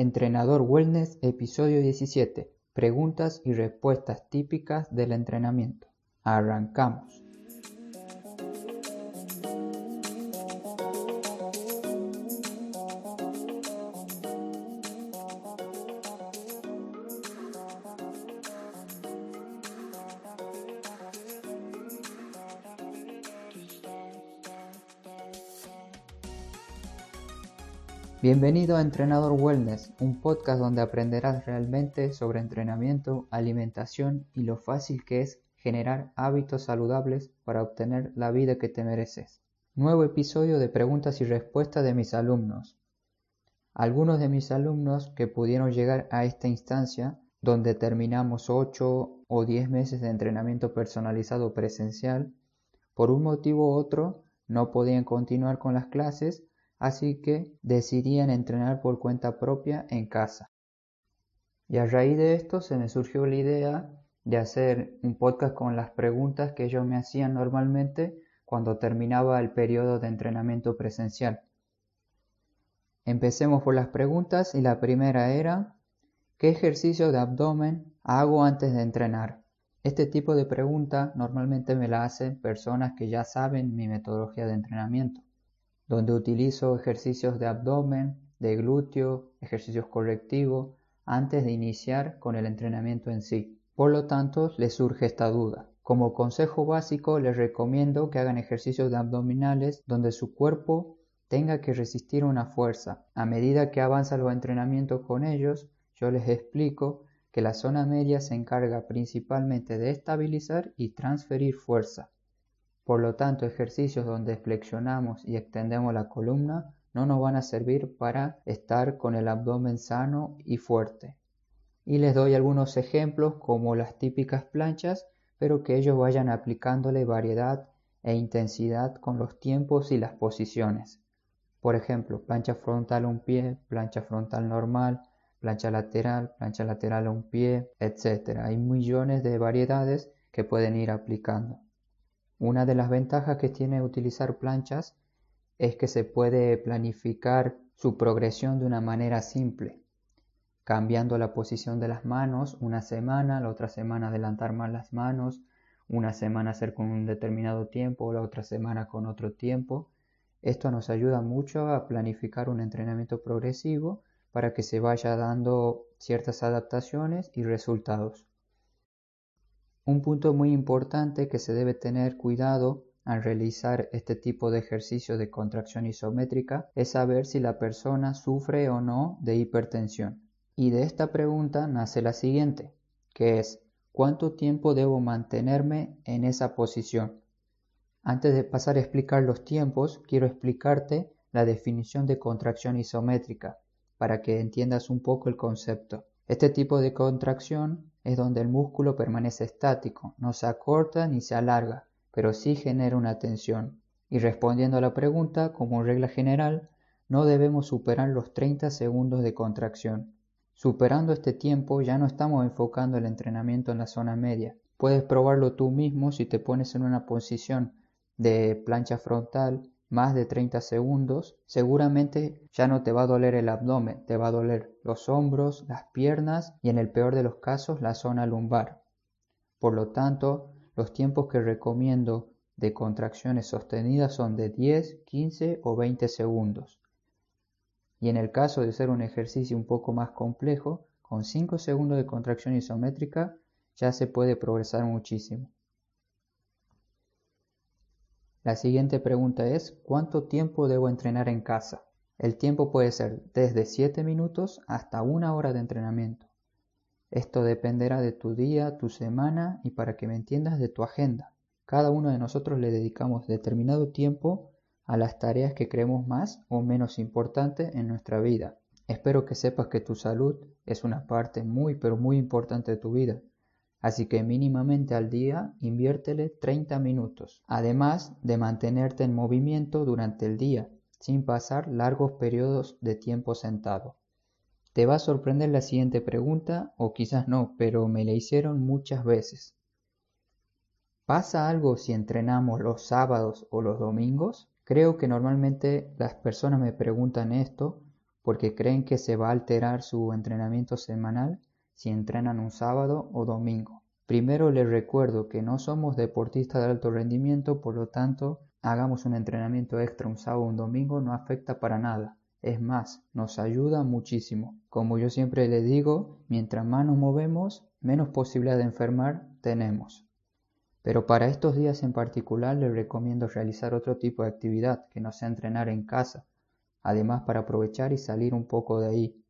Entrenador Wellness, episodio 17. Preguntas y respuestas típicas del entrenamiento. Arrancamos. Bienvenido a Entrenador Wellness, un podcast donde aprenderás realmente sobre entrenamiento, alimentación y lo fácil que es generar hábitos saludables para obtener la vida que te mereces. Nuevo episodio de preguntas y respuestas de mis alumnos. Algunos de mis alumnos que pudieron llegar a esta instancia, donde terminamos 8 o 10 meses de entrenamiento personalizado presencial, por un motivo u otro no podían continuar con las clases así que decidían entrenar por cuenta propia en casa. Y a raíz de esto se me surgió la idea de hacer un podcast con las preguntas que ellos me hacían normalmente cuando terminaba el periodo de entrenamiento presencial. Empecemos por las preguntas y la primera era ¿qué ejercicio de abdomen hago antes de entrenar? Este tipo de pregunta normalmente me la hacen personas que ya saben mi metodología de entrenamiento donde utilizo ejercicios de abdomen, de glúteo, ejercicios correctivos, antes de iniciar con el entrenamiento en sí. Por lo tanto, les surge esta duda. Como consejo básico, les recomiendo que hagan ejercicios de abdominales donde su cuerpo tenga que resistir una fuerza. A medida que avanza los entrenamientos con ellos, yo les explico que la zona media se encarga principalmente de estabilizar y transferir fuerza. Por lo tanto, ejercicios donde flexionamos y extendemos la columna no nos van a servir para estar con el abdomen sano y fuerte. Y les doy algunos ejemplos como las típicas planchas, pero que ellos vayan aplicándole variedad e intensidad con los tiempos y las posiciones. Por ejemplo, plancha frontal a un pie, plancha frontal normal, plancha lateral, plancha lateral a un pie, etc. Hay millones de variedades que pueden ir aplicando. Una de las ventajas que tiene utilizar planchas es que se puede planificar su progresión de una manera simple, cambiando la posición de las manos una semana, la otra semana adelantar más las manos, una semana hacer con un determinado tiempo, la otra semana con otro tiempo. Esto nos ayuda mucho a planificar un entrenamiento progresivo para que se vaya dando ciertas adaptaciones y resultados. Un punto muy importante que se debe tener cuidado al realizar este tipo de ejercicio de contracción isométrica es saber si la persona sufre o no de hipertensión. Y de esta pregunta nace la siguiente, que es ¿cuánto tiempo debo mantenerme en esa posición? Antes de pasar a explicar los tiempos, quiero explicarte la definición de contracción isométrica para que entiendas un poco el concepto. Este tipo de contracción es donde el músculo permanece estático, no se acorta ni se alarga, pero sí genera una tensión. Y respondiendo a la pregunta, como regla general, no debemos superar los 30 segundos de contracción. Superando este tiempo ya no estamos enfocando el entrenamiento en la zona media. Puedes probarlo tú mismo si te pones en una posición de plancha frontal más de 30 segundos, seguramente ya no te va a doler el abdomen, te va a doler los hombros, las piernas y en el peor de los casos la zona lumbar. Por lo tanto, los tiempos que recomiendo de contracciones sostenidas son de 10, 15 o 20 segundos. Y en el caso de ser un ejercicio un poco más complejo, con 5 segundos de contracción isométrica ya se puede progresar muchísimo. La siguiente pregunta es ¿cuánto tiempo debo entrenar en casa? El tiempo puede ser desde 7 minutos hasta una hora de entrenamiento. Esto dependerá de tu día, tu semana y para que me entiendas de tu agenda. Cada uno de nosotros le dedicamos determinado tiempo a las tareas que creemos más o menos importantes en nuestra vida. Espero que sepas que tu salud es una parte muy pero muy importante de tu vida Así que mínimamente al día inviértele 30 minutos, además de mantenerte en movimiento durante el día, sin pasar largos periodos de tiempo sentado. Te va a sorprender la siguiente pregunta, o quizás no, pero me la hicieron muchas veces. ¿Pasa algo si entrenamos los sábados o los domingos? Creo que normalmente las personas me preguntan esto porque creen que se va a alterar su entrenamiento semanal si entrenan un sábado o domingo. Primero les recuerdo que no somos deportistas de alto rendimiento, por lo tanto, hagamos un entrenamiento extra un sábado o un domingo no afecta para nada. Es más, nos ayuda muchísimo. Como yo siempre les digo, mientras más nos movemos, menos posibilidad de enfermar tenemos. Pero para estos días en particular les recomiendo realizar otro tipo de actividad que no sea entrenar en casa, además para aprovechar y salir un poco de ahí.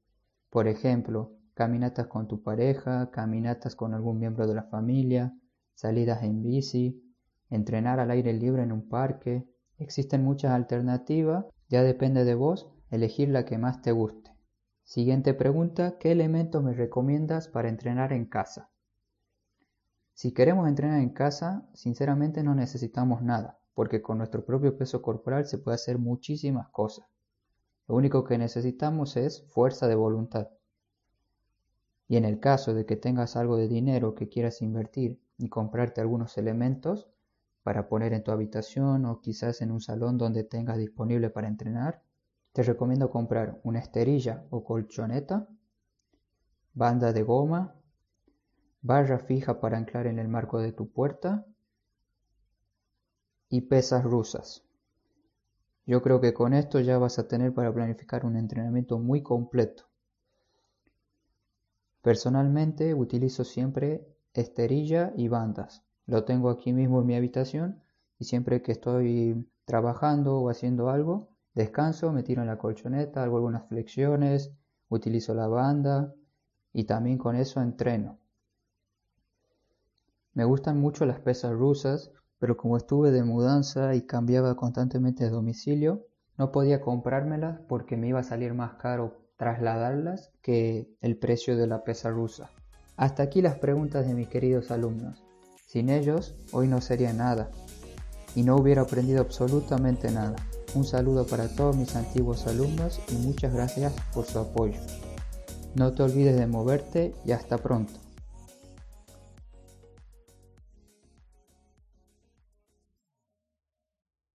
Por ejemplo, caminatas con tu pareja, caminatas con algún miembro de la familia, salidas en bici, entrenar al aire libre en un parque. Existen muchas alternativas, ya depende de vos elegir la que más te guste. Siguiente pregunta, ¿qué elementos me recomiendas para entrenar en casa? Si queremos entrenar en casa, sinceramente no necesitamos nada, porque con nuestro propio peso corporal se puede hacer muchísimas cosas. Lo único que necesitamos es fuerza de voluntad. Y en el caso de que tengas algo de dinero que quieras invertir y comprarte algunos elementos para poner en tu habitación o quizás en un salón donde tengas disponible para entrenar, te recomiendo comprar una esterilla o colchoneta, banda de goma, barra fija para anclar en el marco de tu puerta y pesas rusas. Yo creo que con esto ya vas a tener para planificar un entrenamiento muy completo. Personalmente utilizo siempre esterilla y bandas. Lo tengo aquí mismo en mi habitación y siempre que estoy trabajando o haciendo algo, Descanso, me tiro en la colchoneta, hago algunas flexiones, utilizo la banda y también con eso entreno. Me gustan mucho las pesas rusas, pero como estuve de mudanza y cambiaba constantemente de domicilio, no podía comprármelas porque me iba a salir más caro trasladarlas que el precio de la pesa rusa. Hasta aquí las preguntas de mis queridos alumnos. Sin ellos, hoy no sería nada y no hubiera aprendido absolutamente nada. Un saludo para todos mis antiguos alumnos y muchas gracias por su apoyo. No te olvides de moverte y hasta pronto.